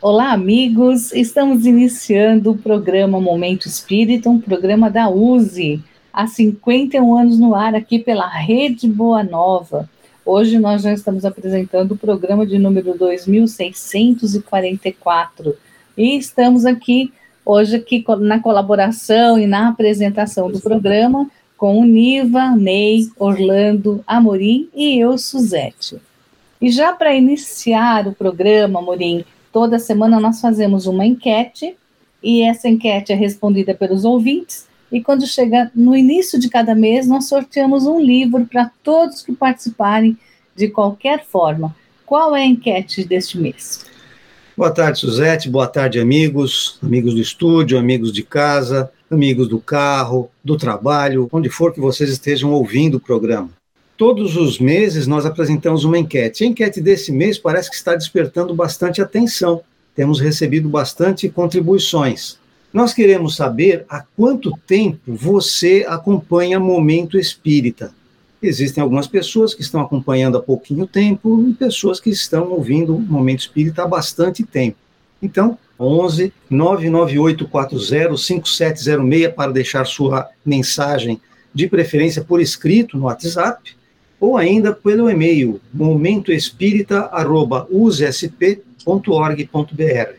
Olá, amigos! Estamos iniciando o programa Momento Espírita, um programa da USE, há 51 anos no ar, aqui pela Rede Boa Nova. Hoje nós já estamos apresentando o programa de número 2644 e estamos aqui hoje aqui na colaboração e na apresentação do programa com o Niva, Ney, Orlando, Amorim e eu, Suzete. E já para iniciar o programa, Amorim, Toda semana nós fazemos uma enquete e essa enquete é respondida pelos ouvintes. E quando chega no início de cada mês, nós sorteamos um livro para todos que participarem de qualquer forma. Qual é a enquete deste mês? Boa tarde, Suzete. Boa tarde, amigos, amigos do estúdio, amigos de casa, amigos do carro, do trabalho, onde for que vocês estejam ouvindo o programa. Todos os meses nós apresentamos uma enquete. A enquete desse mês parece que está despertando bastante atenção. Temos recebido bastante contribuições. Nós queremos saber há quanto tempo você acompanha Momento Espírita. Existem algumas pessoas que estão acompanhando há pouquinho tempo e pessoas que estão ouvindo Momento Espírita há bastante tempo. Então, 11 99840 5706 para deixar sua mensagem, de preferência por escrito no WhatsApp, ou ainda pelo e-mail momentoespírita.usesp.org.br.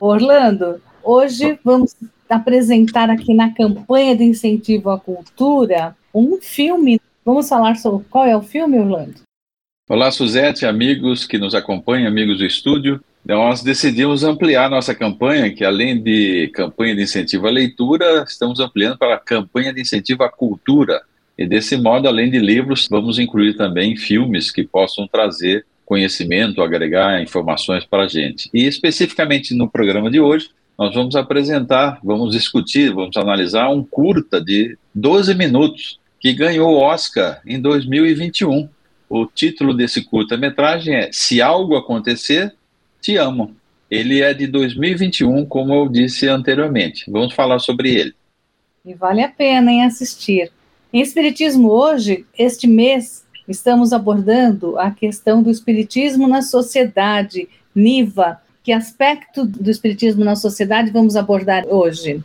Orlando, hoje vamos apresentar aqui na campanha de incentivo à cultura um filme. Vamos falar sobre qual é o filme, Orlando? Olá, Suzete, amigos que nos acompanham, amigos do estúdio. Nós decidimos ampliar nossa campanha, que além de campanha de incentivo à leitura, estamos ampliando para a campanha de incentivo à cultura. E desse modo, além de livros, vamos incluir também filmes que possam trazer conhecimento, agregar informações para a gente. E especificamente no programa de hoje, nós vamos apresentar, vamos discutir, vamos analisar um curta de 12 minutos que ganhou o Oscar em 2021. O título desse curta-metragem é Se Algo Acontecer, Te Amo. Ele é de 2021, como eu disse anteriormente. Vamos falar sobre ele. E vale a pena em assistir. Em Espiritismo hoje, este mês, estamos abordando a questão do Espiritismo na sociedade, NIVA. Que aspecto do Espiritismo na sociedade vamos abordar hoje?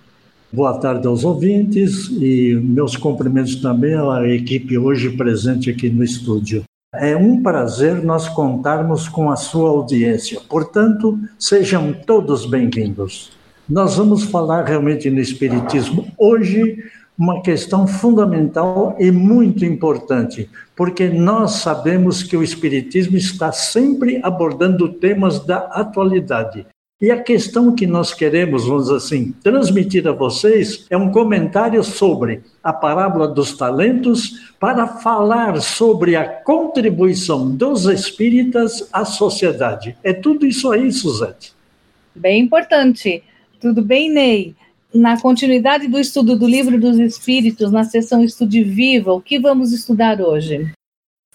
Boa tarde aos ouvintes e meus cumprimentos também à equipe hoje presente aqui no estúdio. É um prazer nós contarmos com a sua audiência, portanto, sejam todos bem-vindos. Nós vamos falar realmente no Espiritismo hoje uma questão fundamental e muito importante, porque nós sabemos que o Espiritismo está sempre abordando temas da atualidade. E a questão que nós queremos, vamos assim, transmitir a vocês é um comentário sobre a parábola dos talentos para falar sobre a contribuição dos espíritas à sociedade. É tudo isso aí, Suzete. Bem importante. Tudo bem, Ney? Na continuidade do estudo do Livro dos Espíritos, na sessão Estude Viva, o que vamos estudar hoje?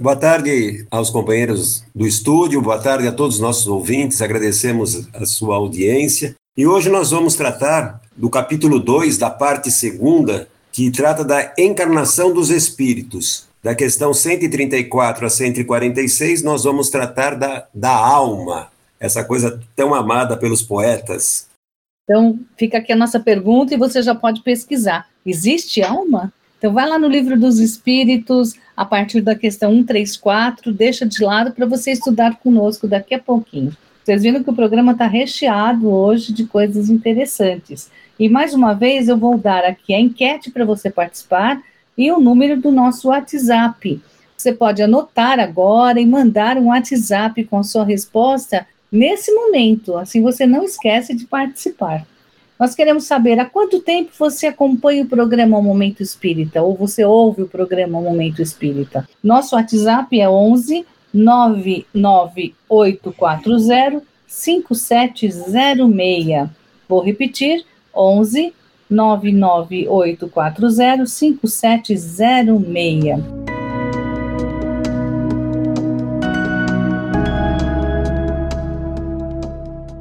Boa tarde aos companheiros do estúdio, boa tarde a todos os nossos ouvintes, agradecemos a sua audiência. E hoje nós vamos tratar do capítulo 2, da parte segunda, que trata da encarnação dos espíritos. Da questão 134 a 146, nós vamos tratar da, da alma, essa coisa tão amada pelos poetas. Então, fica aqui a nossa pergunta e você já pode pesquisar. Existe alma? Então, vai lá no livro dos Espíritos, a partir da questão 134, deixa de lado para você estudar conosco daqui a pouquinho. Vocês viram que o programa está recheado hoje de coisas interessantes. E mais uma vez eu vou dar aqui a enquete para você participar e o número do nosso WhatsApp. Você pode anotar agora e mandar um WhatsApp com a sua resposta nesse momento, assim você não esquece de participar. Nós queremos saber há quanto tempo você acompanha o programa Momento Espírita ou você ouve o programa Momento Espírita. Nosso WhatsApp é 11 99840 5706. Vou repetir: 11 99840 5706.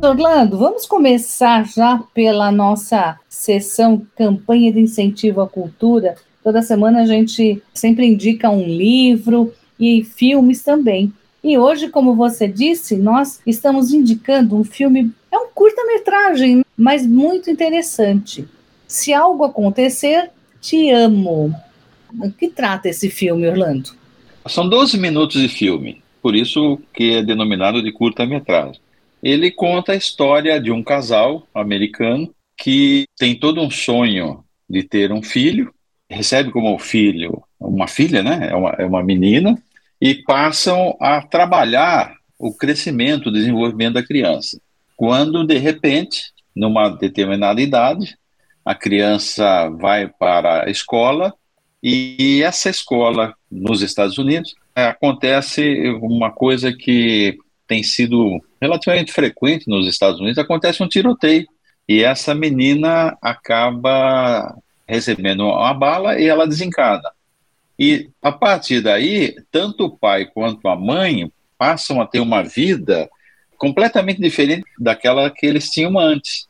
Orlando, vamos começar já pela nossa sessão campanha de incentivo à cultura. Toda semana a gente sempre indica um livro e filmes também. E hoje, como você disse, nós estamos indicando um filme É um curta-metragem, mas muito interessante. Se algo acontecer, te amo. O que trata esse filme, Orlando? São 12 minutos de filme, por isso que é denominado de curta-metragem. Ele conta a história de um casal americano que tem todo um sonho de ter um filho, recebe como filho uma filha, né? É uma, é uma menina, e passam a trabalhar o crescimento, o desenvolvimento da criança. Quando, de repente, numa determinada idade, a criança vai para a escola e essa escola nos Estados Unidos acontece uma coisa que tem sido relativamente frequente nos Estados Unidos, acontece um tiroteio e essa menina acaba recebendo uma bala e ela desencarna. E a partir daí, tanto o pai quanto a mãe passam a ter uma vida completamente diferente daquela que eles tinham antes.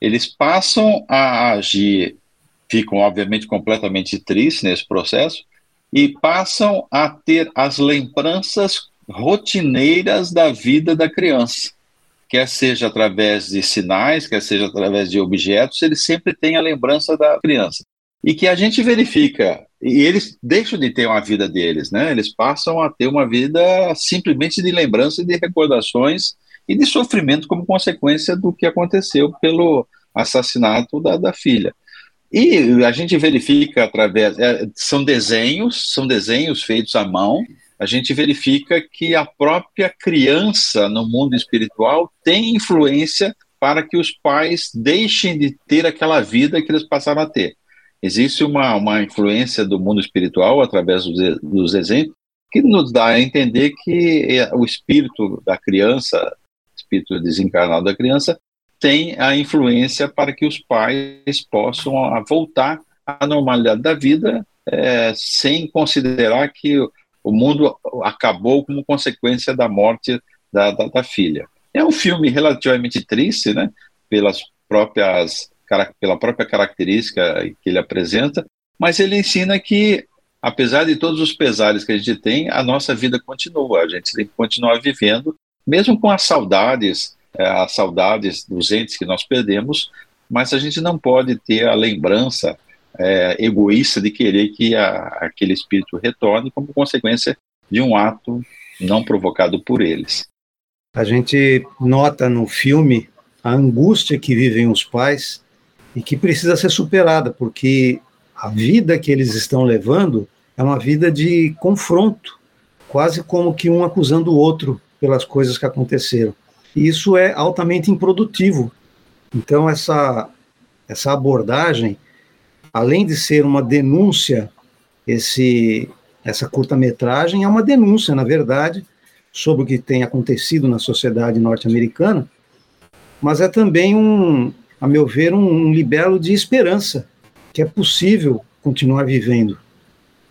Eles passam a agir, ficam obviamente completamente tristes nesse processo, e passam a ter as lembranças rotineiras da vida da criança. Quer seja através de sinais, quer seja através de objetos, ele sempre tem a lembrança da criança. E que a gente verifica e eles deixam de ter uma vida deles, né? Eles passam a ter uma vida simplesmente de lembrança, de recordações e de sofrimento como consequência do que aconteceu pelo assassinato da, da filha. E a gente verifica através, é, são desenhos, são desenhos feitos à mão. A gente verifica que a própria criança no mundo espiritual tem influência para que os pais deixem de ter aquela vida que eles passaram a ter. Existe uma, uma influência do mundo espiritual através dos, dos exemplos que nos dá a entender que é, o espírito da criança, espírito desencarnado da criança, tem a influência para que os pais possam voltar à normalidade da vida é, sem considerar que o mundo acabou como consequência da morte da, da, da filha. É um filme relativamente triste, né, pelas próprias pela própria característica que ele apresenta, mas ele ensina que, apesar de todos os pesares que a gente tem, a nossa vida continua, a gente tem que continuar vivendo, mesmo com as saudades, é, as saudades dos entes que nós perdemos, mas a gente não pode ter a lembrança é, egoísta de querer que a, aquele espírito retorne como consequência de um ato não provocado por eles. A gente nota no filme a angústia que vivem os pais e que precisa ser superada, porque a vida que eles estão levando é uma vida de confronto, quase como que um acusando o outro pelas coisas que aconteceram. E isso é altamente improdutivo. Então, essa, essa abordagem, além de ser uma denúncia, esse, essa curta-metragem é uma denúncia, na verdade, sobre o que tem acontecido na sociedade norte-americana, mas é também um, a meu ver, um, um libelo de esperança, que é possível continuar vivendo.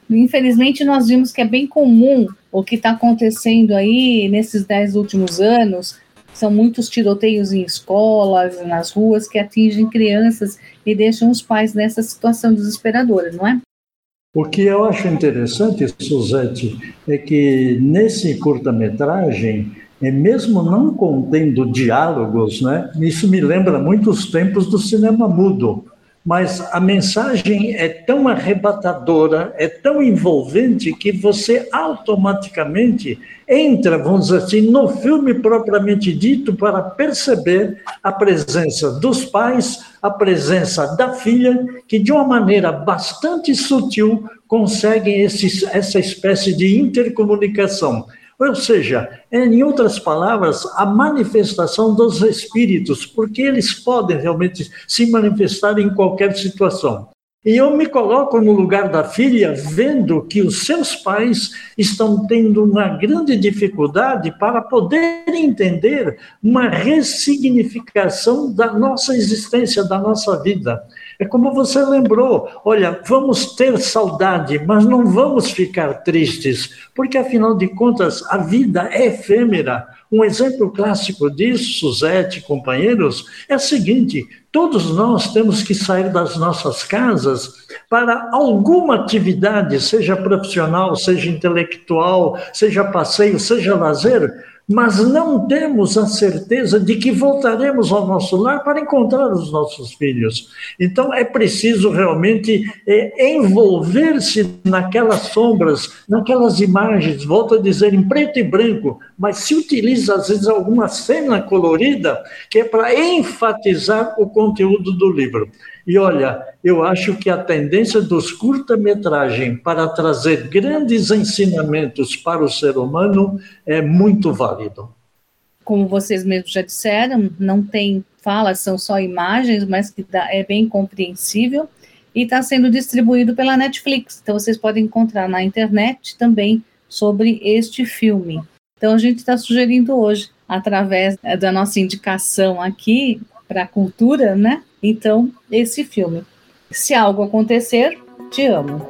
Infelizmente, nós vimos que é bem comum o que está acontecendo aí nesses dez últimos anos. São muitos tiroteios em escolas, nas ruas, que atingem crianças e deixam os pais nessa situação desesperadora, não é? O que eu acho interessante, Suzete, é que nesse curta-metragem e mesmo não contendo diálogos, né, isso me lembra muitos tempos do cinema mudo, mas a mensagem é tão arrebatadora, é tão envolvente que você automaticamente entra, vamos dizer assim, no filme propriamente dito para perceber a presença dos pais, a presença da filha, que de uma maneira bastante sutil conseguem esse, essa espécie de intercomunicação ou seja, em outras palavras, a manifestação dos espíritos, porque eles podem realmente se manifestar em qualquer situação. E eu me coloco no lugar da filha, vendo que os seus pais estão tendo uma grande dificuldade para poder entender uma ressignificação da nossa existência, da nossa vida. É como você lembrou: olha, vamos ter saudade, mas não vamos ficar tristes, porque afinal de contas a vida é efêmera. Um exemplo clássico disso, Suzete, companheiros, é o seguinte: todos nós temos que sair das nossas casas para alguma atividade, seja profissional, seja intelectual, seja passeio, seja lazer, mas não temos a certeza de que voltaremos ao nosso lar para encontrar os nossos filhos. Então é preciso realmente é, envolver-se naquelas sombras, naquelas imagens, volto a dizer, em preto e branco, mas se utiliza às vezes alguma cena colorida que é para enfatizar o conteúdo do livro. E olha, eu acho que a tendência dos curta-metragem para trazer grandes ensinamentos para o ser humano é muito válido. Como vocês mesmos já disseram, não tem fala, são só imagens, mas que dá, é bem compreensível e está sendo distribuído pela Netflix. Então vocês podem encontrar na internet também sobre este filme. Então a gente está sugerindo hoje, através da nossa indicação aqui para a cultura, né? Então, esse filme. Se algo acontecer, te amo.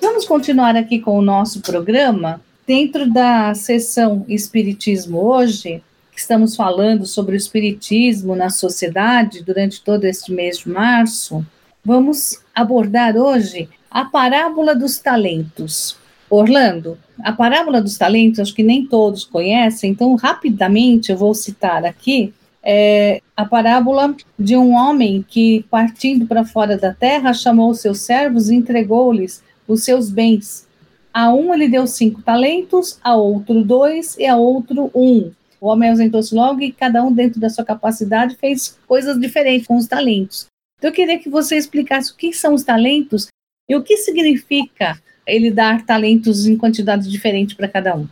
Vamos continuar aqui com o nosso programa. Dentro da sessão Espiritismo hoje, estamos falando sobre o Espiritismo na sociedade durante todo este mês de março, vamos abordar hoje a parábola dos talentos. Orlando, a parábola dos talentos, acho que nem todos conhecem, então rapidamente eu vou citar aqui é, a parábola de um homem que, partindo para fora da terra, chamou seus servos e entregou-lhes os seus bens. A um ele deu cinco talentos, a outro dois e a outro um. O homem ausentou-se logo e cada um, dentro da sua capacidade, fez coisas diferentes com os talentos. Então, eu queria que você explicasse o que são os talentos e o que significa ele dar talentos em quantidades diferentes para cada um?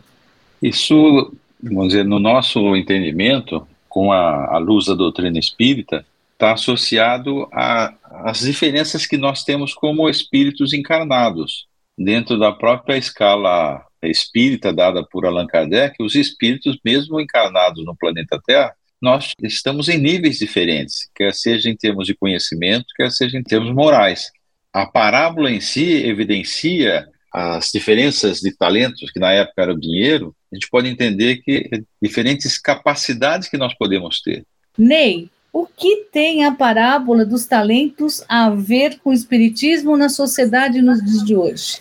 Isso, vamos dizer, no nosso entendimento, com a, a luz da doutrina espírita, está associado às diferenças que nós temos como espíritos encarnados. Dentro da própria escala espírita dada por Allan Kardec, os espíritos, mesmo encarnados no planeta Terra, nós estamos em níveis diferentes, quer seja em termos de conhecimento, quer seja em termos morais a parábola em si evidencia as diferenças de talentos, que na época era o dinheiro, a gente pode entender que diferentes capacidades que nós podemos ter. Ney, o que tem a parábola dos talentos a ver com o espiritismo na sociedade nos dias de hoje?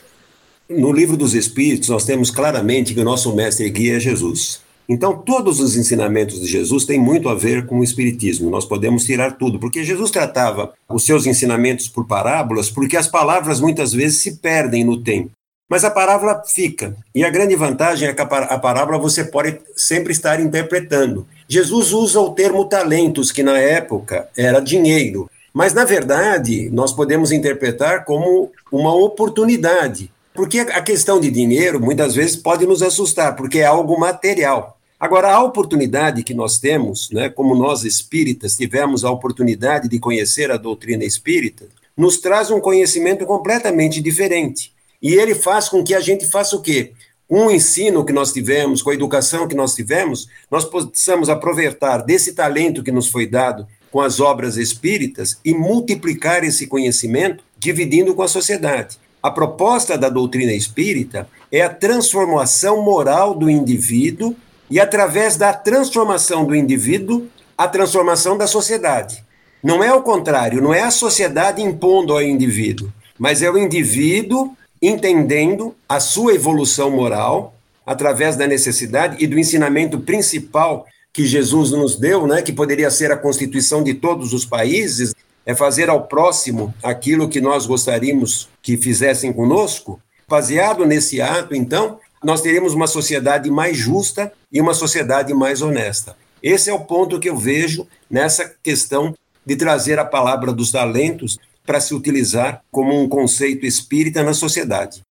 No livro dos Espíritos, nós temos claramente que o nosso mestre guia é Jesus. Então, todos os ensinamentos de Jesus têm muito a ver com o Espiritismo. Nós podemos tirar tudo, porque Jesus tratava os seus ensinamentos por parábolas, porque as palavras muitas vezes se perdem no tempo. Mas a parábola fica. E a grande vantagem é que a parábola você pode sempre estar interpretando. Jesus usa o termo talentos, que na época era dinheiro. Mas, na verdade, nós podemos interpretar como uma oportunidade. Porque a questão de dinheiro muitas vezes pode nos assustar, porque é algo material. Agora, a oportunidade que nós temos, né, como nós espíritas tivemos a oportunidade de conhecer a doutrina espírita, nos traz um conhecimento completamente diferente. E ele faz com que a gente faça o quê? Com o ensino que nós tivemos, com a educação que nós tivemos, nós possamos aproveitar desse talento que nos foi dado com as obras espíritas e multiplicar esse conhecimento, dividindo com a sociedade. A proposta da doutrina espírita é a transformação moral do indivíduo e, através da transformação do indivíduo, a transformação da sociedade. Não é o contrário, não é a sociedade impondo ao indivíduo, mas é o indivíduo entendendo a sua evolução moral através da necessidade e do ensinamento principal que Jesus nos deu, né, que poderia ser a constituição de todos os países, é fazer ao próximo aquilo que nós gostaríamos que fizessem conosco. Baseado nesse ato, então, nós teremos uma sociedade mais justa e uma sociedade mais honesta. Esse é o ponto que eu vejo nessa questão de trazer a palavra dos talentos para se utilizar como um conceito espírita na sociedade.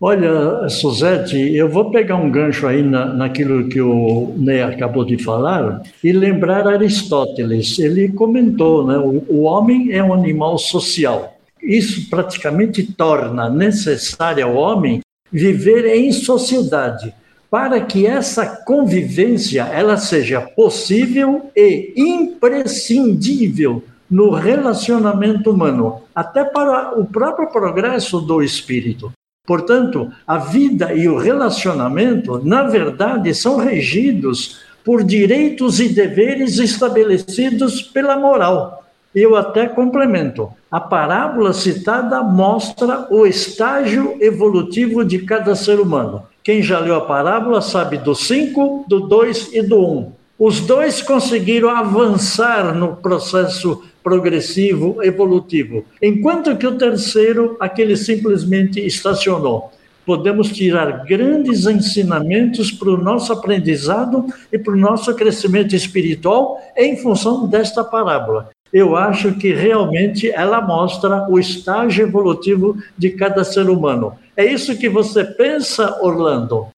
Olha, Suzete, eu vou pegar um gancho aí na, naquilo que o Ney acabou de falar e lembrar Aristóteles. Ele comentou, né, o, o homem é um animal social. Isso praticamente torna necessário ao homem viver em sociedade, para que essa convivência ela seja possível e imprescindível no relacionamento humano, até para o próprio progresso do espírito. Portanto, a vida e o relacionamento, na verdade, são regidos por direitos e deveres estabelecidos pela moral. Eu até complemento. A parábola citada mostra o estágio evolutivo de cada ser humano. Quem já leu a parábola sabe do 5, do 2 e do 1. Um. Os dois conseguiram avançar no processo progressivo, evolutivo, enquanto que o terceiro, aquele simplesmente estacionou. Podemos tirar grandes ensinamentos para o nosso aprendizado e para o nosso crescimento espiritual em função desta parábola. Eu acho que realmente ela mostra o estágio evolutivo de cada ser humano. É isso que você pensa, Orlando?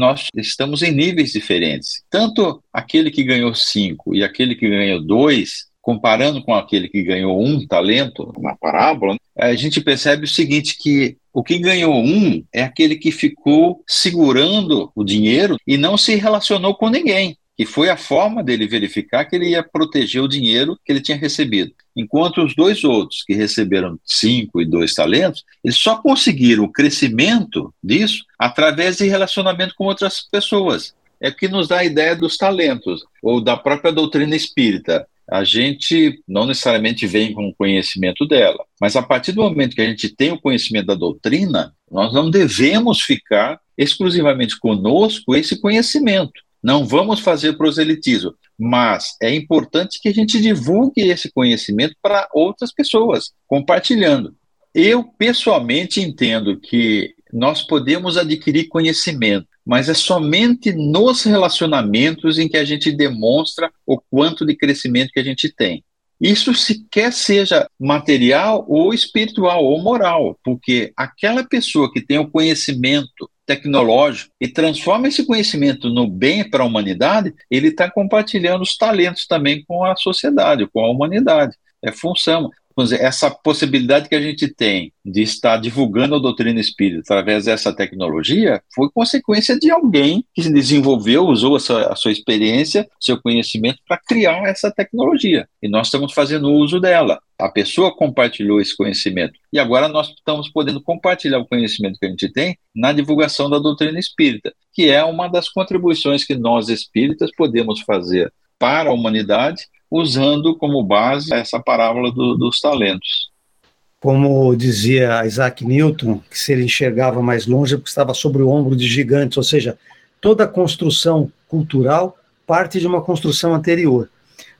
nós estamos em níveis diferentes. Tanto aquele que ganhou cinco e aquele que ganhou dois, comparando com aquele que ganhou um talento na parábola, a gente percebe o seguinte: que o que ganhou um é aquele que ficou segurando o dinheiro e não se relacionou com ninguém que foi a forma dele verificar que ele ia proteger o dinheiro que ele tinha recebido. Enquanto os dois outros, que receberam cinco e dois talentos, eles só conseguiram o crescimento disso através de relacionamento com outras pessoas. É que nos dá a ideia dos talentos, ou da própria doutrina espírita. A gente não necessariamente vem com o conhecimento dela, mas a partir do momento que a gente tem o conhecimento da doutrina, nós não devemos ficar exclusivamente conosco esse conhecimento não vamos fazer proselitismo, mas é importante que a gente divulgue esse conhecimento para outras pessoas, compartilhando. Eu, pessoalmente, entendo que nós podemos adquirir conhecimento, mas é somente nos relacionamentos em que a gente demonstra o quanto de crescimento que a gente tem. Isso sequer seja material ou espiritual ou moral, porque aquela pessoa que tem o conhecimento tecnológico e transforma esse conhecimento no bem para a humanidade, ele está compartilhando os talentos também com a sociedade, com a humanidade. É função essa possibilidade que a gente tem de estar divulgando a doutrina espírita através dessa tecnologia foi consequência de alguém que se desenvolveu, usou a sua, a sua experiência, seu conhecimento para criar essa tecnologia. E nós estamos fazendo uso dela. A pessoa compartilhou esse conhecimento. E agora nós estamos podendo compartilhar o conhecimento que a gente tem na divulgação da doutrina espírita, que é uma das contribuições que nós espíritas podemos fazer para a humanidade usando como base essa parábola do, dos talentos. Como dizia Isaac Newton, que se ele enxergava mais longe, porque estava sobre o ombro de gigantes, ou seja, toda construção cultural parte de uma construção anterior.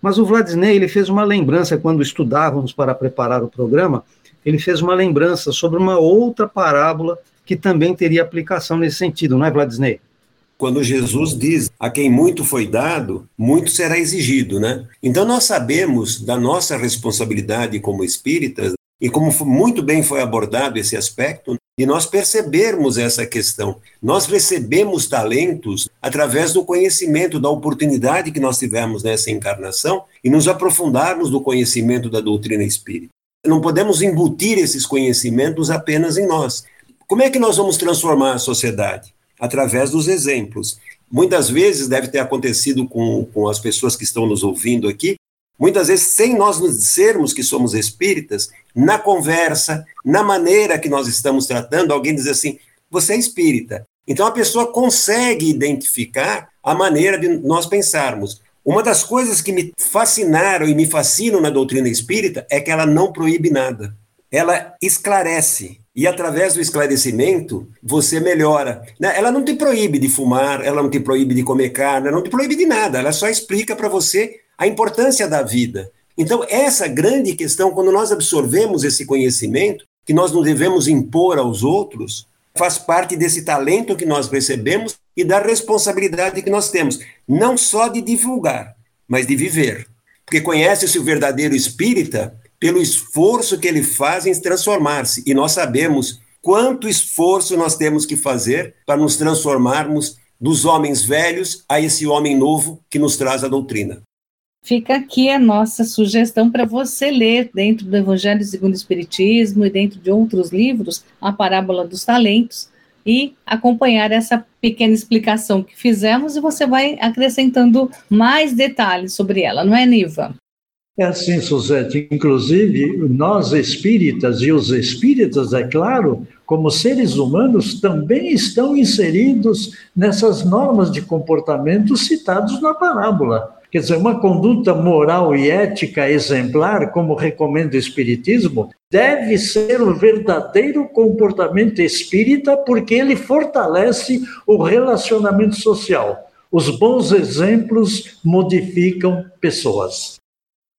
Mas o Vladisney ele fez uma lembrança quando estudávamos para preparar o programa, ele fez uma lembrança sobre uma outra parábola que também teria aplicação nesse sentido, não é, Vladisney? Quando Jesus diz: A quem muito foi dado, muito será exigido, né? Então nós sabemos da nossa responsabilidade como espíritas e como muito bem foi abordado esse aspecto, e nós percebermos essa questão. Nós recebemos talentos através do conhecimento, da oportunidade que nós tivemos nessa encarnação e nos aprofundarmos no conhecimento da doutrina espírita. Não podemos embutir esses conhecimentos apenas em nós. Como é que nós vamos transformar a sociedade? Através dos exemplos. Muitas vezes deve ter acontecido com, com as pessoas que estão nos ouvindo aqui, muitas vezes sem nós nos dissermos que somos espíritas, na conversa, na maneira que nós estamos tratando, alguém diz assim: você é espírita. Então a pessoa consegue identificar a maneira de nós pensarmos. Uma das coisas que me fascinaram e me fascinam na doutrina espírita é que ela não proíbe nada. Ela esclarece, e através do esclarecimento você melhora. Né? Ela não te proíbe de fumar, ela não te proíbe de comer carne, ela não te proíbe de nada, ela só explica para você a importância da vida. Então, essa grande questão, quando nós absorvemos esse conhecimento, que nós não devemos impor aos outros, faz parte desse talento que nós recebemos e da responsabilidade que nós temos, não só de divulgar, mas de viver. Porque conhece-se o verdadeiro espírita pelo esforço que ele faz em transformar-se. E nós sabemos quanto esforço nós temos que fazer para nos transformarmos dos homens velhos a esse homem novo que nos traz a doutrina. Fica aqui a nossa sugestão para você ler, dentro do Evangelho segundo o Espiritismo e dentro de outros livros, a Parábola dos Talentos, e acompanhar essa pequena explicação que fizemos e você vai acrescentando mais detalhes sobre ela, não é, Niva? É assim, Suzete. Inclusive, nós espíritas e os espíritas, é claro, como seres humanos, também estão inseridos nessas normas de comportamento citados na parábola. Quer dizer, uma conduta moral e ética exemplar, como recomenda o Espiritismo, deve ser o verdadeiro comportamento espírita, porque ele fortalece o relacionamento social. Os bons exemplos modificam pessoas.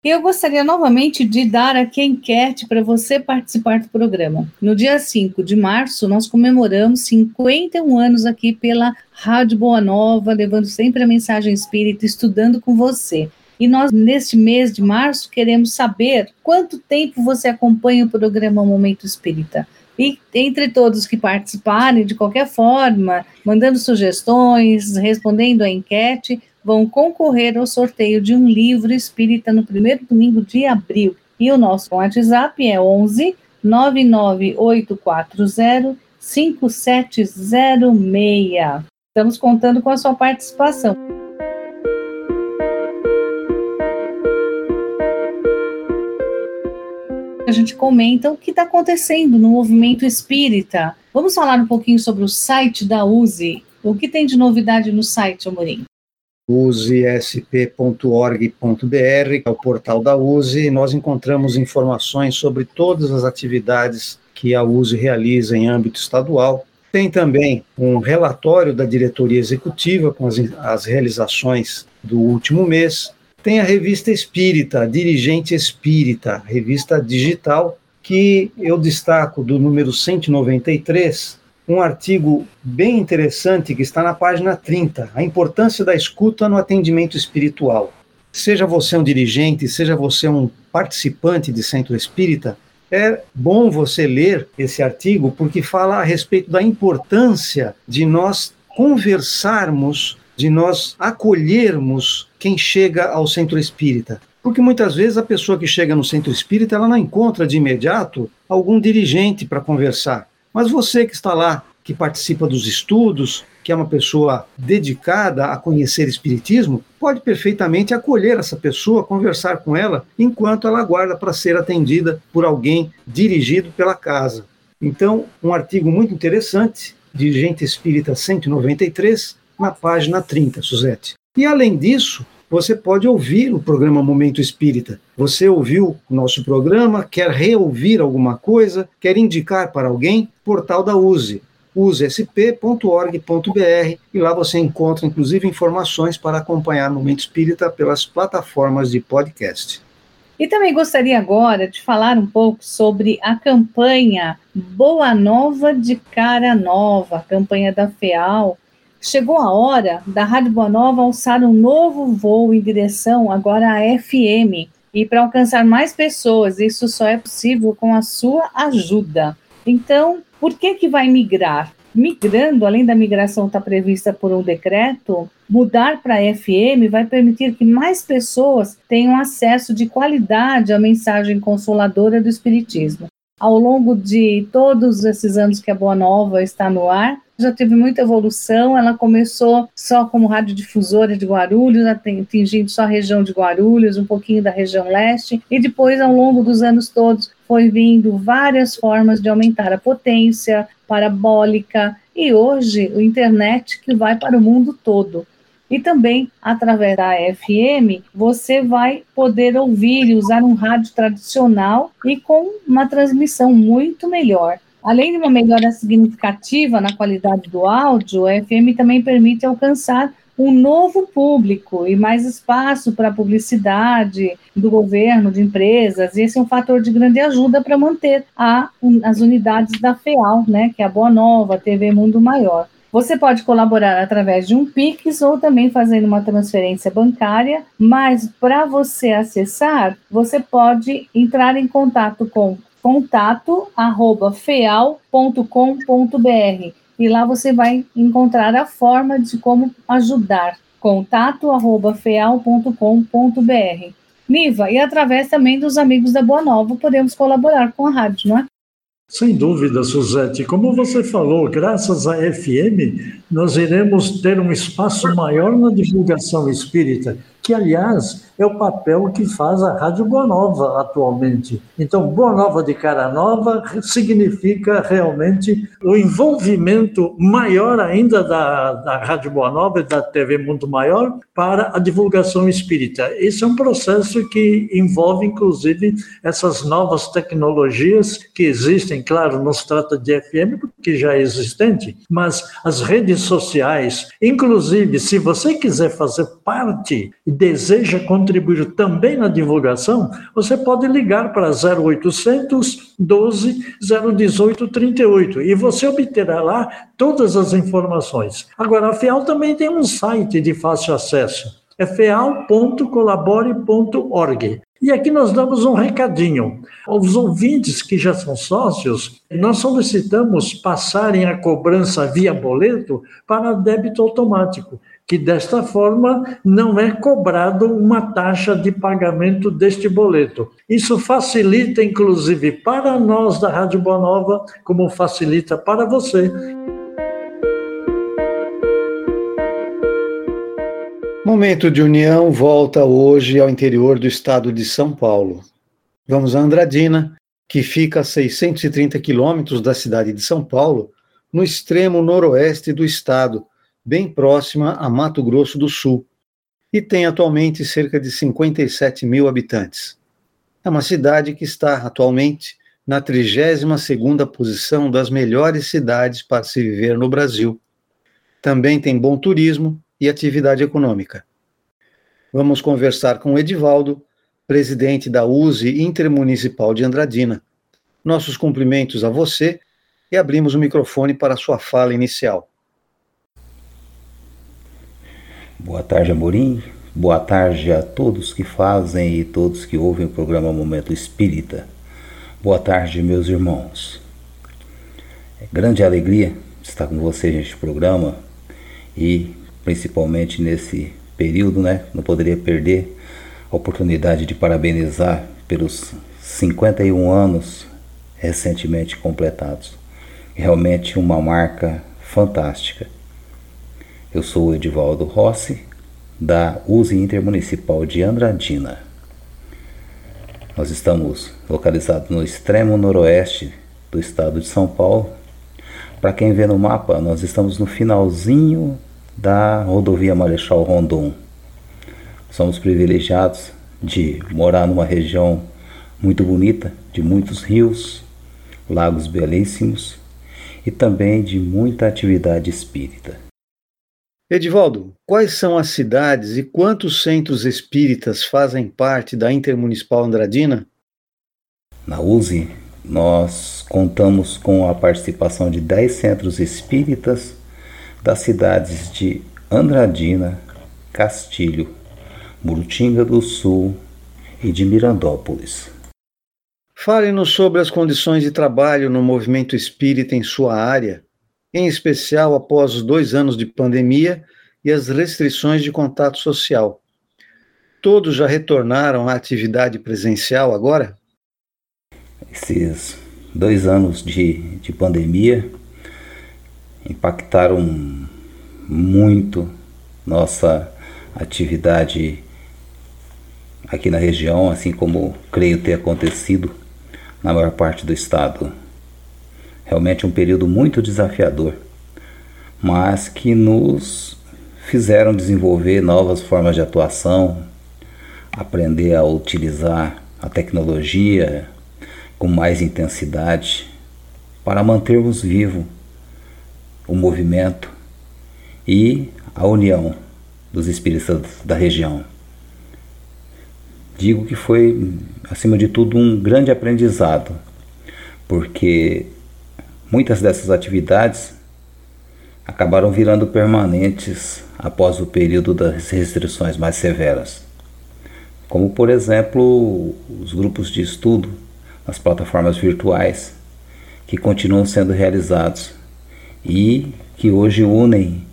Eu gostaria novamente de dar aqui a enquete para você participar do programa. No dia 5 de março, nós comemoramos 51 anos aqui pela Rádio Boa Nova, levando sempre a mensagem espírita, estudando com você. E nós, neste mês de março, queremos saber quanto tempo você acompanha o programa Momento Espírita. E entre todos que participarem, de qualquer forma, mandando sugestões, respondendo a enquete, vão concorrer ao sorteio de um livro espírita no primeiro domingo de abril. E o nosso WhatsApp é 11 99840 5706. Estamos contando com a sua participação. A gente comenta o que está acontecendo no movimento espírita. Vamos falar um pouquinho sobre o site da USE. O que tem de novidade no site, Amorim? usesp.org.br, é o portal da USE, e nós encontramos informações sobre todas as atividades que a USE realiza em âmbito estadual. Tem também um relatório da diretoria executiva com as, as realizações do último mês. Tem a revista Espírita, Dirigente Espírita, revista digital, que eu destaco do número 193, um artigo bem interessante que está na página 30, a importância da escuta no atendimento espiritual. Seja você um dirigente, seja você um participante de centro espírita, é bom você ler esse artigo porque fala a respeito da importância de nós conversarmos, de nós acolhermos quem chega ao centro espírita. Porque muitas vezes a pessoa que chega no centro espírita, ela não encontra de imediato algum dirigente para conversar. Mas você que está lá, que participa dos estudos, que é uma pessoa dedicada a conhecer Espiritismo, pode perfeitamente acolher essa pessoa, conversar com ela, enquanto ela aguarda para ser atendida por alguém dirigido pela casa. Então, um artigo muito interessante, Dirigente Espírita 193, na página 30, Suzete. E além disso, você pode ouvir o programa Momento Espírita. Você ouviu o nosso programa, quer reouvir alguma coisa, quer indicar para alguém, portal da USE, usesp.org.br e lá você encontra inclusive informações para acompanhar Momento Espírita pelas plataformas de podcast. E também gostaria agora de falar um pouco sobre a campanha Boa Nova de Cara Nova, a campanha da FEAL, Chegou a hora da Rádio Boa Nova alçar um novo voo em direção agora à FM. E para alcançar mais pessoas, isso só é possível com a sua ajuda. Então, por que que vai migrar? Migrando, além da migração estar tá prevista por um decreto, mudar para FM vai permitir que mais pessoas tenham acesso de qualidade à mensagem consoladora do Espiritismo. Ao longo de todos esses anos que a Boa Nova está no ar, já teve muita evolução. Ela começou só como radiodifusora de Guarulhos, atingindo só a região de Guarulhos, um pouquinho da região leste, e depois, ao longo dos anos todos, foi vindo várias formas de aumentar a potência parabólica e hoje o internet que vai para o mundo todo. E também, através da FM, você vai poder ouvir e usar um rádio tradicional e com uma transmissão muito melhor. Além de uma melhora significativa na qualidade do áudio, a FM também permite alcançar um novo público e mais espaço para publicidade do governo, de empresas. Esse é um fator de grande ajuda para manter a, as unidades da FEAL, né, que é a Boa Nova, TV Mundo Maior. Você pode colaborar através de um Pix ou também fazendo uma transferência bancária, mas para você acessar, você pode entrar em contato com contato arroba feal.com.br e lá você vai encontrar a forma de como ajudar. Contato arroba feal.com.br. Niva, e através também dos amigos da Boa Nova podemos colaborar com a rádio, não é? Sem dúvida, Suzete. Como você falou, graças à FM, nós iremos ter um espaço maior na divulgação espírita. que, aliás, é o papel que faz a Rádio Boa Nova atualmente. Então, Boa Nova de Cara Nova significa realmente o envolvimento maior ainda da, da Rádio Boa Nova e da TV Mundo Maior para a divulgação espírita. Esse é um processo que envolve, inclusive, essas novas tecnologias que existem, claro, não se trata de FM, porque já é existente, mas as redes sociais, inclusive, se você quiser fazer parte e deseja contribuir também na divulgação, você pode ligar para 0800 12 018 38 e você obterá lá todas as informações. Agora, a FEAL também tem um site de fácil acesso. É feal.colabore.org. E aqui nós damos um recadinho. Aos ouvintes que já são sócios, nós solicitamos passarem a cobrança via boleto para débito automático que desta forma não é cobrado uma taxa de pagamento deste boleto. Isso facilita, inclusive, para nós da Rádio Boa Nova, como facilita para você. Momento de União volta hoje ao interior do estado de São Paulo. Vamos a Andradina, que fica a 630 quilômetros da cidade de São Paulo, no extremo noroeste do estado, bem próxima a Mato Grosso do Sul, e tem atualmente cerca de 57 mil habitantes. É uma cidade que está atualmente na 32ª posição das melhores cidades para se viver no Brasil. Também tem bom turismo e atividade econômica. Vamos conversar com Edivaldo, presidente da USE Intermunicipal de Andradina. Nossos cumprimentos a você e abrimos o microfone para sua fala inicial. Boa tarde, Amorim. Boa tarde a todos que fazem e todos que ouvem o programa Momento Espírita. Boa tarde, meus irmãos. É grande alegria estar com vocês neste programa e principalmente nesse período, né? Não poderia perder a oportunidade de parabenizar pelos 51 anos recentemente completados. Realmente uma marca fantástica. Eu sou o Edivaldo Rossi, da USE Intermunicipal de Andradina. Nós estamos localizados no extremo noroeste do estado de São Paulo. Para quem vê no mapa, nós estamos no finalzinho da rodovia Marechal Rondon. Somos privilegiados de morar numa região muito bonita, de muitos rios, lagos belíssimos e também de muita atividade espírita. Edivaldo, quais são as cidades e quantos centros espíritas fazem parte da Intermunicipal Andradina? Na USE, nós contamos com a participação de 10 centros espíritas das cidades de Andradina, Castilho, Murutinga do Sul e de Mirandópolis. Fale-nos sobre as condições de trabalho no movimento espírita em sua área em especial após os dois anos de pandemia e as restrições de contato social. Todos já retornaram à atividade presencial agora? Esses dois anos de, de pandemia impactaram muito nossa atividade aqui na região, assim como creio ter acontecido na maior parte do estado. Realmente um período muito desafiador, mas que nos fizeram desenvolver novas formas de atuação, aprender a utilizar a tecnologia com mais intensidade para mantermos vivo o movimento e a união dos espíritas da região. Digo que foi, acima de tudo, um grande aprendizado, porque Muitas dessas atividades acabaram virando permanentes após o período das restrições mais severas, como por exemplo os grupos de estudo nas plataformas virtuais que continuam sendo realizados e que hoje unem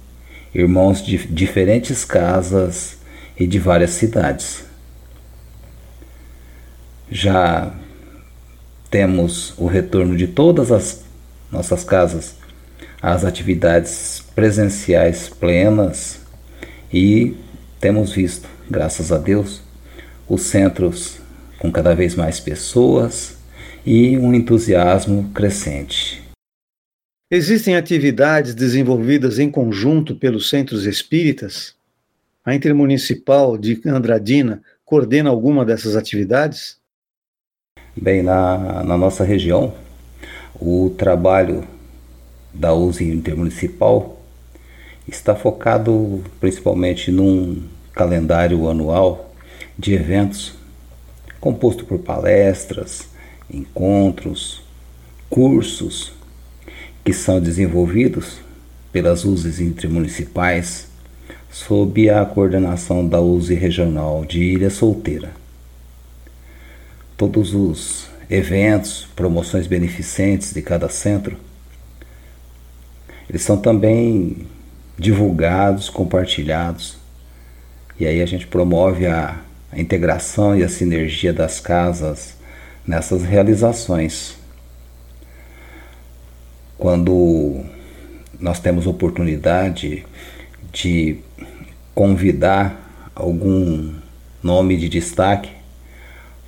irmãos de diferentes casas e de várias cidades. Já temos o retorno de todas as nossas casas as atividades presenciais plenas e temos visto graças a Deus, os centros com cada vez mais pessoas e um entusiasmo crescente. Existem atividades desenvolvidas em conjunto pelos centros espíritas? A Intermunicipal de Andradina coordena alguma dessas atividades? Bem, na, na nossa região, o trabalho da USE Intermunicipal está focado principalmente num calendário anual de eventos composto por palestras, encontros, cursos que são desenvolvidos pelas USES intermunicipais sob a coordenação da USE Regional de Ilha Solteira. Todos os eventos, promoções beneficentes de cada centro, eles são também divulgados, compartilhados, e aí a gente promove a, a integração e a sinergia das casas nessas realizações. Quando nós temos oportunidade de convidar algum nome de destaque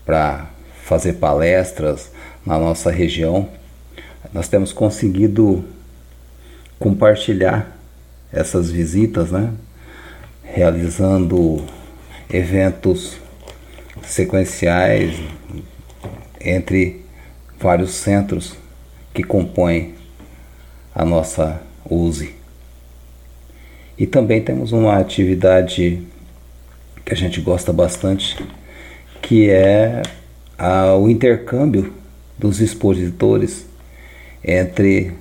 para fazer palestras na nossa região, nós temos conseguido compartilhar essas visitas, né? realizando eventos sequenciais entre vários centros que compõem a nossa USE. E também temos uma atividade que a gente gosta bastante, que é a, o intercâmbio dos expositores entre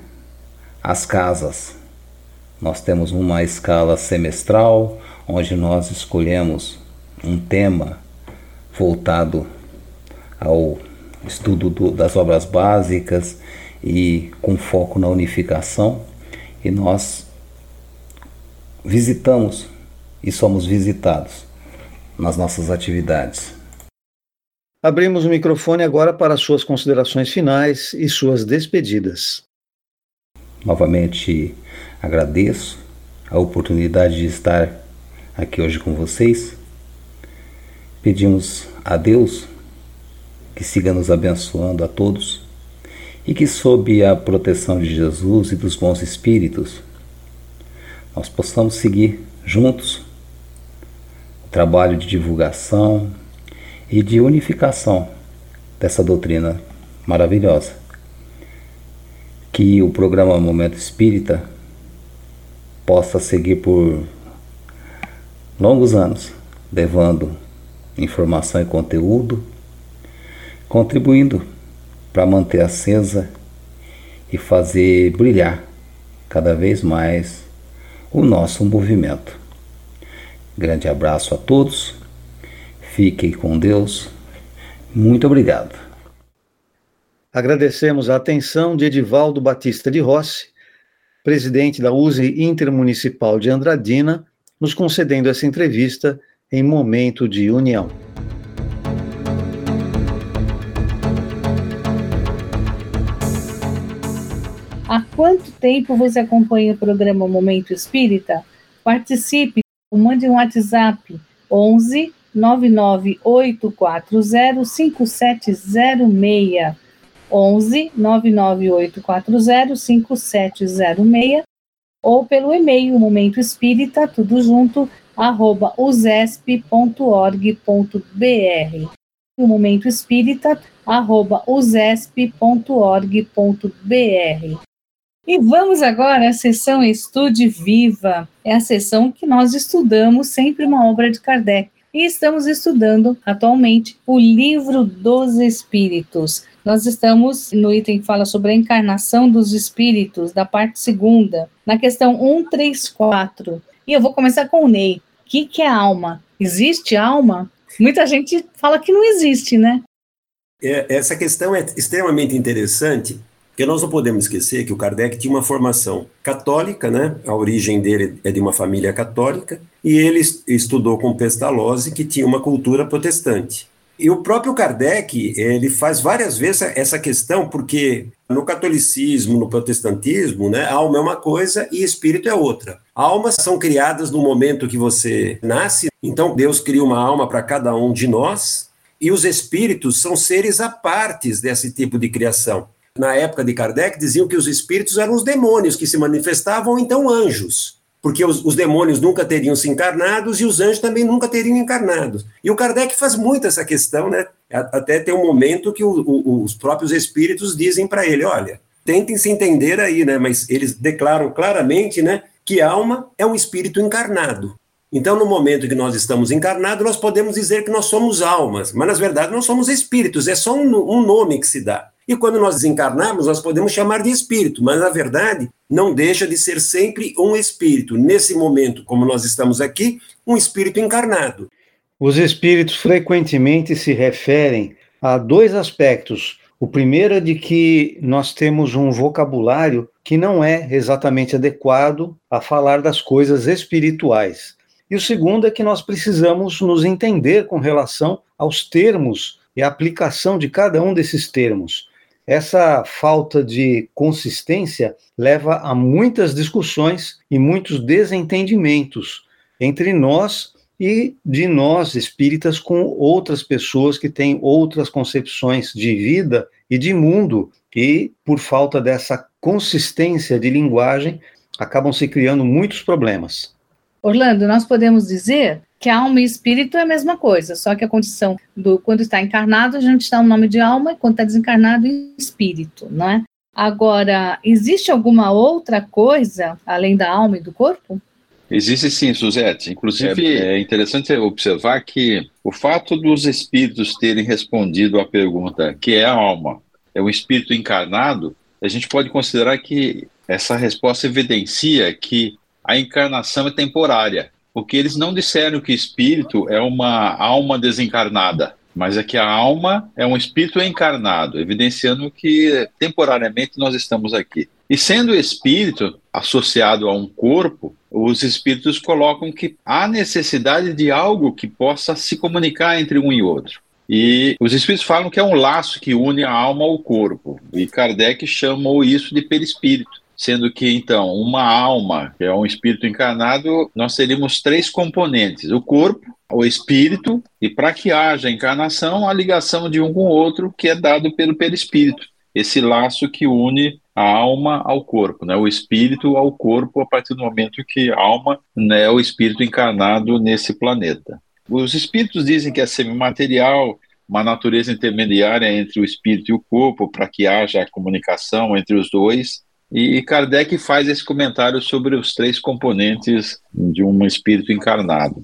as casas. Nós temos uma escala semestral, onde nós escolhemos um tema voltado ao estudo do, das obras básicas e com foco na unificação, e nós visitamos e somos visitados nas nossas atividades. Abrimos o microfone agora para suas considerações finais e suas despedidas. Novamente agradeço a oportunidade de estar aqui hoje com vocês. Pedimos a Deus que siga nos abençoando a todos e que, sob a proteção de Jesus e dos bons espíritos, nós possamos seguir juntos o trabalho de divulgação e de unificação dessa doutrina maravilhosa. Que o programa Momento Espírita possa seguir por longos anos, levando informação e conteúdo, contribuindo para manter acesa e fazer brilhar cada vez mais o nosso movimento. Grande abraço a todos, fiquem com Deus, muito obrigado. Agradecemos a atenção de Edivaldo Batista de Rossi, presidente da USE Intermunicipal de Andradina, nos concedendo essa entrevista em momento de união. Há quanto tempo você acompanha o programa Momento Espírita? Participe, mande um WhatsApp 11 99840 5706 11 99840 5706 ou pelo e-mail Momento Espírita, tudo junto, arroba usesp.org.br. O Momento Espírita, arroba usesp.org.br. E vamos agora à sessão Estude Viva. É a sessão que nós estudamos sempre uma obra de Kardec. E estamos estudando atualmente o Livro dos Espíritos. Nós estamos no item que fala sobre a encarnação dos espíritos, da parte segunda, na questão 134. E eu vou começar com o Ney. O que, que é alma? Existe alma? Muita gente fala que não existe, né? É, essa questão é extremamente interessante, porque nós não podemos esquecer que o Kardec tinha uma formação católica, né? A origem dele é de uma família católica, e ele estudou com Pestalozzi, que tinha uma cultura protestante. E o próprio Kardec, ele faz várias vezes essa questão, porque no catolicismo, no protestantismo, né, alma é uma coisa e espírito é outra. Almas são criadas no momento que você nasce, então Deus cria uma alma para cada um de nós, e os espíritos são seres à parte desse tipo de criação. Na época de Kardec, diziam que os espíritos eram os demônios que se manifestavam, então anjos porque os, os, demônios nunca teriam se encarnados e os anjos também nunca teriam encarnados. E o Kardec faz muito essa questão, né? Até tem um momento que o, o, os próprios espíritos dizem para ele: olha, tentem se entender aí, né? Mas eles declaram claramente, né, que alma é um espírito encarnado. Então, no momento que nós estamos encarnados, nós podemos dizer que nós somos almas, mas na verdade nós somos espíritos, é só um, um nome que se dá. E quando nós desencarnarmos, nós podemos chamar de espírito, mas na verdade não deixa de ser sempre um espírito. Nesse momento, como nós estamos aqui, um espírito encarnado. Os espíritos frequentemente se referem a dois aspectos. O primeiro é de que nós temos um vocabulário que não é exatamente adequado a falar das coisas espirituais. E o segundo é que nós precisamos nos entender com relação aos termos e a aplicação de cada um desses termos. Essa falta de consistência leva a muitas discussões e muitos desentendimentos entre nós e de nós espíritas com outras pessoas que têm outras concepções de vida e de mundo e por falta dessa consistência de linguagem acabam se criando muitos problemas. Orlando, nós podemos dizer que alma e espírito é a mesma coisa, só que a condição do quando está encarnado, a gente dá o nome de alma, e quando está desencarnado, espírito, não é? Agora, existe alguma outra coisa além da alma e do corpo? Existe sim, Suzete. Inclusive, é, é interessante observar que o fato dos espíritos terem respondido à pergunta que é a alma, é um espírito encarnado, a gente pode considerar que essa resposta evidencia que a encarnação é temporária porque eles não disseram que espírito é uma alma desencarnada, mas é que a alma é um espírito encarnado, evidenciando que temporariamente nós estamos aqui. E sendo espírito associado a um corpo, os espíritos colocam que há necessidade de algo que possa se comunicar entre um e outro. E os espíritos falam que é um laço que une a alma ao corpo. E Kardec chamou isso de perispírito sendo que então uma alma, que é um espírito encarnado, nós teríamos três componentes: o corpo, o espírito e para que haja encarnação, a ligação de um com o outro que é dado pelo perispírito. Esse laço que une a alma ao corpo, né? o espírito ao corpo a partir do momento que a alma né, é o espírito encarnado nesse planeta. Os espíritos dizem que é semimaterial, uma natureza intermediária entre o espírito e o corpo, para que haja comunicação entre os dois, e Kardec faz esse comentário sobre os três componentes de um espírito encarnado.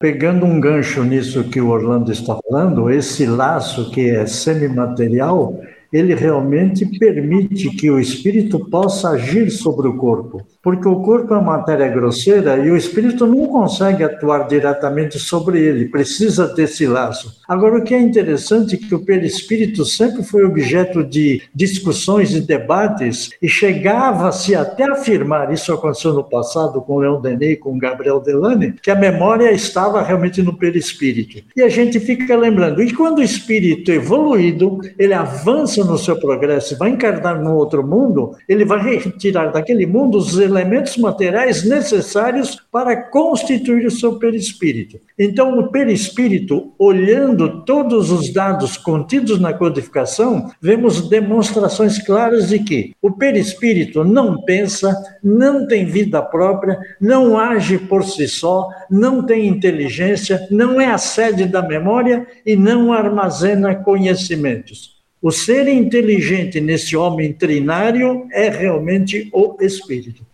Pegando um gancho nisso que o Orlando está falando, esse laço que é semimaterial, ele realmente permite que o espírito possa agir sobre o corpo porque o corpo é matéria grosseira e o espírito não consegue atuar diretamente sobre ele, precisa desse laço. Agora, o que é interessante é que o perispírito sempre foi objeto de discussões e debates e chegava-se até afirmar, isso aconteceu no passado com Leon Denis com Gabriel Delane, que a memória estava realmente no perispírito. E a gente fica lembrando, e quando o espírito evoluído, ele avança no seu progresso, vai encarnar no outro mundo, ele vai retirar daquele mundo os elementos materiais necessários para constituir o seu perispírito. Então, o perispírito, olhando todos os dados contidos na codificação, vemos demonstrações claras de que o perispírito não pensa, não tem vida própria, não age por si só, não tem inteligência, não é a sede da memória e não armazena conhecimentos. O ser inteligente nesse homem trinário é realmente o espírito.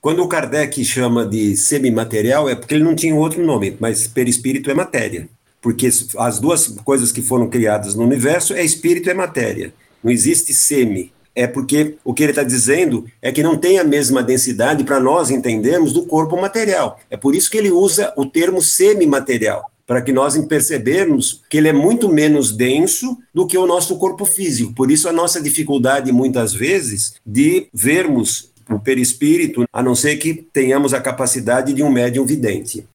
Quando o Kardec chama de semimaterial, é porque ele não tinha outro nome, mas perispírito é matéria. Porque as duas coisas que foram criadas no universo é espírito e matéria. Não existe semi. É porque o que ele está dizendo é que não tem a mesma densidade para nós entendermos do corpo material. É por isso que ele usa o termo semimaterial para que nós percebermos que ele é muito menos denso do que o nosso corpo físico. Por isso a nossa dificuldade muitas vezes de vermos o perispírito, a não ser que tenhamos a capacidade de um médium vidente.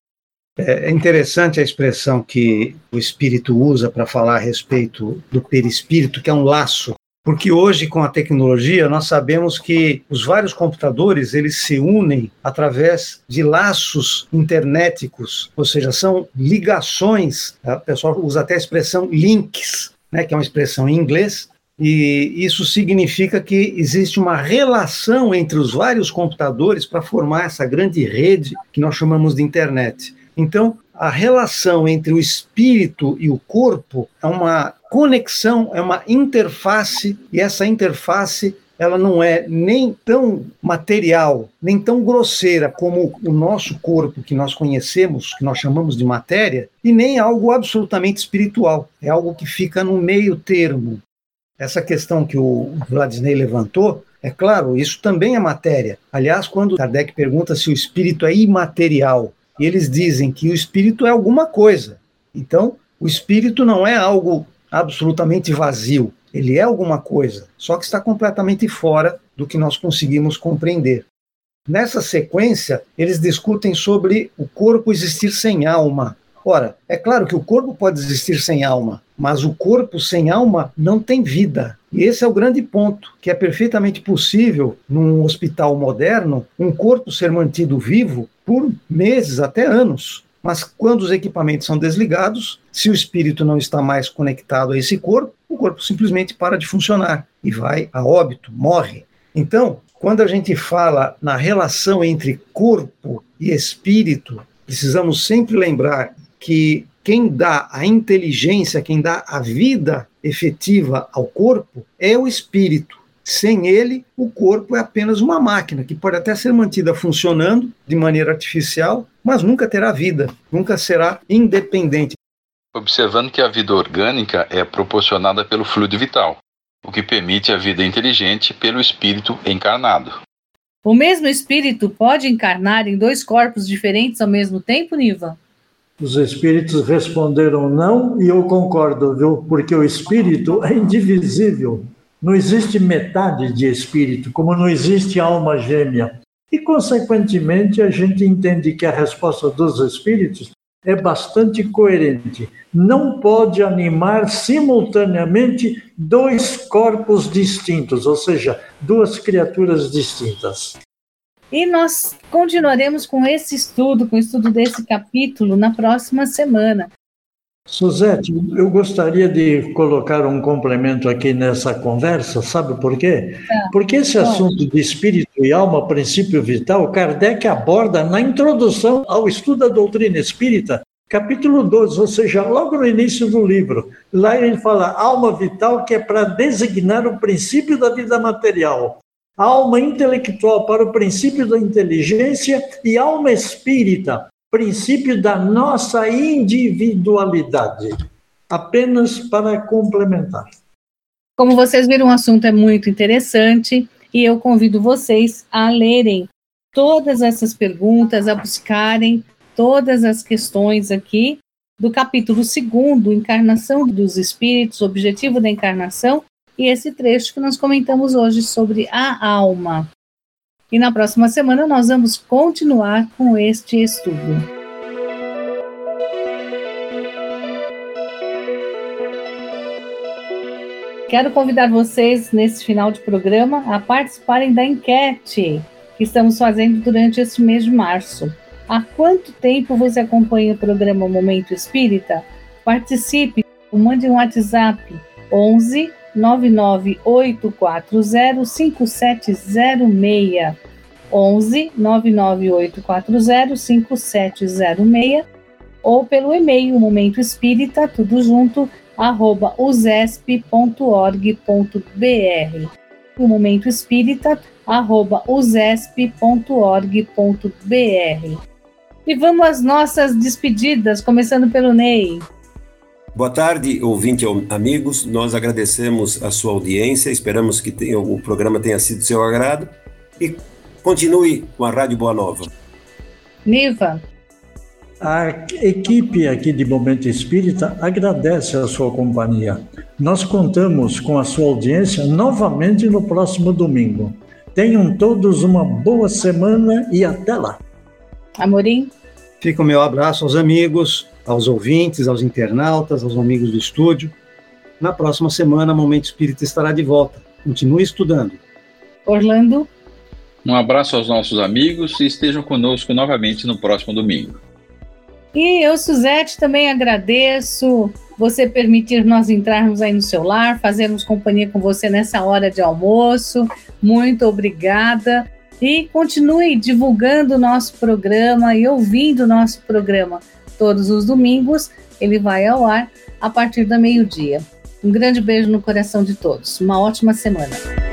É interessante a expressão que o espírito usa para falar a respeito do perispírito, que é um laço. Porque hoje, com a tecnologia, nós sabemos que os vários computadores eles se unem através de laços internéticos, ou seja, são ligações. O pessoal usa até a expressão links, né, que é uma expressão em inglês, e isso significa que existe uma relação entre os vários computadores para formar essa grande rede que nós chamamos de internet. Então, a relação entre o espírito e o corpo é uma conexão, é uma interface, e essa interface ela não é nem tão material, nem tão grosseira como o nosso corpo que nós conhecemos, que nós chamamos de matéria, e nem algo absolutamente espiritual. É algo que fica no meio termo. Essa questão que o Vladisney levantou, é claro, isso também é matéria. Aliás, quando Kardec pergunta se o espírito é imaterial, eles dizem que o espírito é alguma coisa. Então, o espírito não é algo absolutamente vazio. Ele é alguma coisa, só que está completamente fora do que nós conseguimos compreender. Nessa sequência, eles discutem sobre o corpo existir sem alma. Ora, é claro que o corpo pode existir sem alma, mas o corpo sem alma não tem vida. E esse é o grande ponto, que é perfeitamente possível, num hospital moderno, um corpo ser mantido vivo por meses, até anos. Mas quando os equipamentos são desligados, se o espírito não está mais conectado a esse corpo, o corpo simplesmente para de funcionar e vai a óbito, morre. Então, quando a gente fala na relação entre corpo e espírito, precisamos sempre lembrar que quem dá a inteligência, quem dá a vida efetiva ao corpo é o espírito. Sem ele, o corpo é apenas uma máquina que pode até ser mantida funcionando de maneira artificial, mas nunca terá vida, nunca será independente. Observando que a vida orgânica é proporcionada pelo fluido vital, o que permite a vida inteligente pelo espírito encarnado. O mesmo espírito pode encarnar em dois corpos diferentes ao mesmo tempo, Niva? Os espíritos responderam não e eu concordo, viu? Porque o espírito é indivisível. Não existe metade de espírito, como não existe alma gêmea. E, consequentemente, a gente entende que a resposta dos espíritos é bastante coerente. Não pode animar simultaneamente dois corpos distintos, ou seja, duas criaturas distintas. E nós continuaremos com esse estudo, com o estudo desse capítulo, na próxima semana. Suzete, eu gostaria de colocar um complemento aqui nessa conversa, sabe por quê? Tá. Porque esse assunto de espírito e alma, princípio vital, Kardec aborda na introdução ao estudo da doutrina espírita, capítulo 12, ou seja, logo no início do livro. Lá ele fala alma vital, que é para designar o princípio da vida material. Alma intelectual para o princípio da inteligência e alma espírita princípio da nossa individualidade, apenas para complementar. Como vocês viram, o assunto é muito interessante e eu convido vocês a lerem todas essas perguntas, a buscarem todas as questões aqui do capítulo 2, Encarnação dos Espíritos, Objetivo da Encarnação, e esse trecho que nós comentamos hoje sobre a alma. E na próxima semana nós vamos continuar com este estudo. Quero convidar vocês, nesse final de programa, a participarem da enquete que estamos fazendo durante este mês de março. Há quanto tempo você acompanha o programa Momento Espírita? Participe, mande um WhatsApp 11 998405706. 11 998405706 ou pelo e-mail momento espírita tudo junto arroba usesp.org.br o momento espírita arroba usesp.org.br e vamos às nossas despedidas começando pelo Ney Boa tarde, ouvinte amigos. Nós agradecemos a sua audiência, esperamos que tenha, o programa tenha sido do seu agrado e continue com a Rádio Boa Nova. Niva. A equipe aqui de Momento Espírita agradece a sua companhia. Nós contamos com a sua audiência novamente no próximo domingo. Tenham todos uma boa semana e até lá. Amorim. Fica o meu abraço aos amigos, aos ouvintes, aos internautas, aos amigos do estúdio. Na próxima semana, Momento Espírita estará de volta. Continue estudando. Orlando. Um abraço aos nossos amigos e estejam conosco novamente no próximo domingo. E eu, Suzete, também agradeço você permitir nós entrarmos aí no seu lar, fazermos companhia com você nessa hora de almoço. Muito obrigada. E continue divulgando o nosso programa e ouvindo o nosso programa. Todos os domingos ele vai ao ar a partir da meio-dia. Um grande beijo no coração de todos. Uma ótima semana.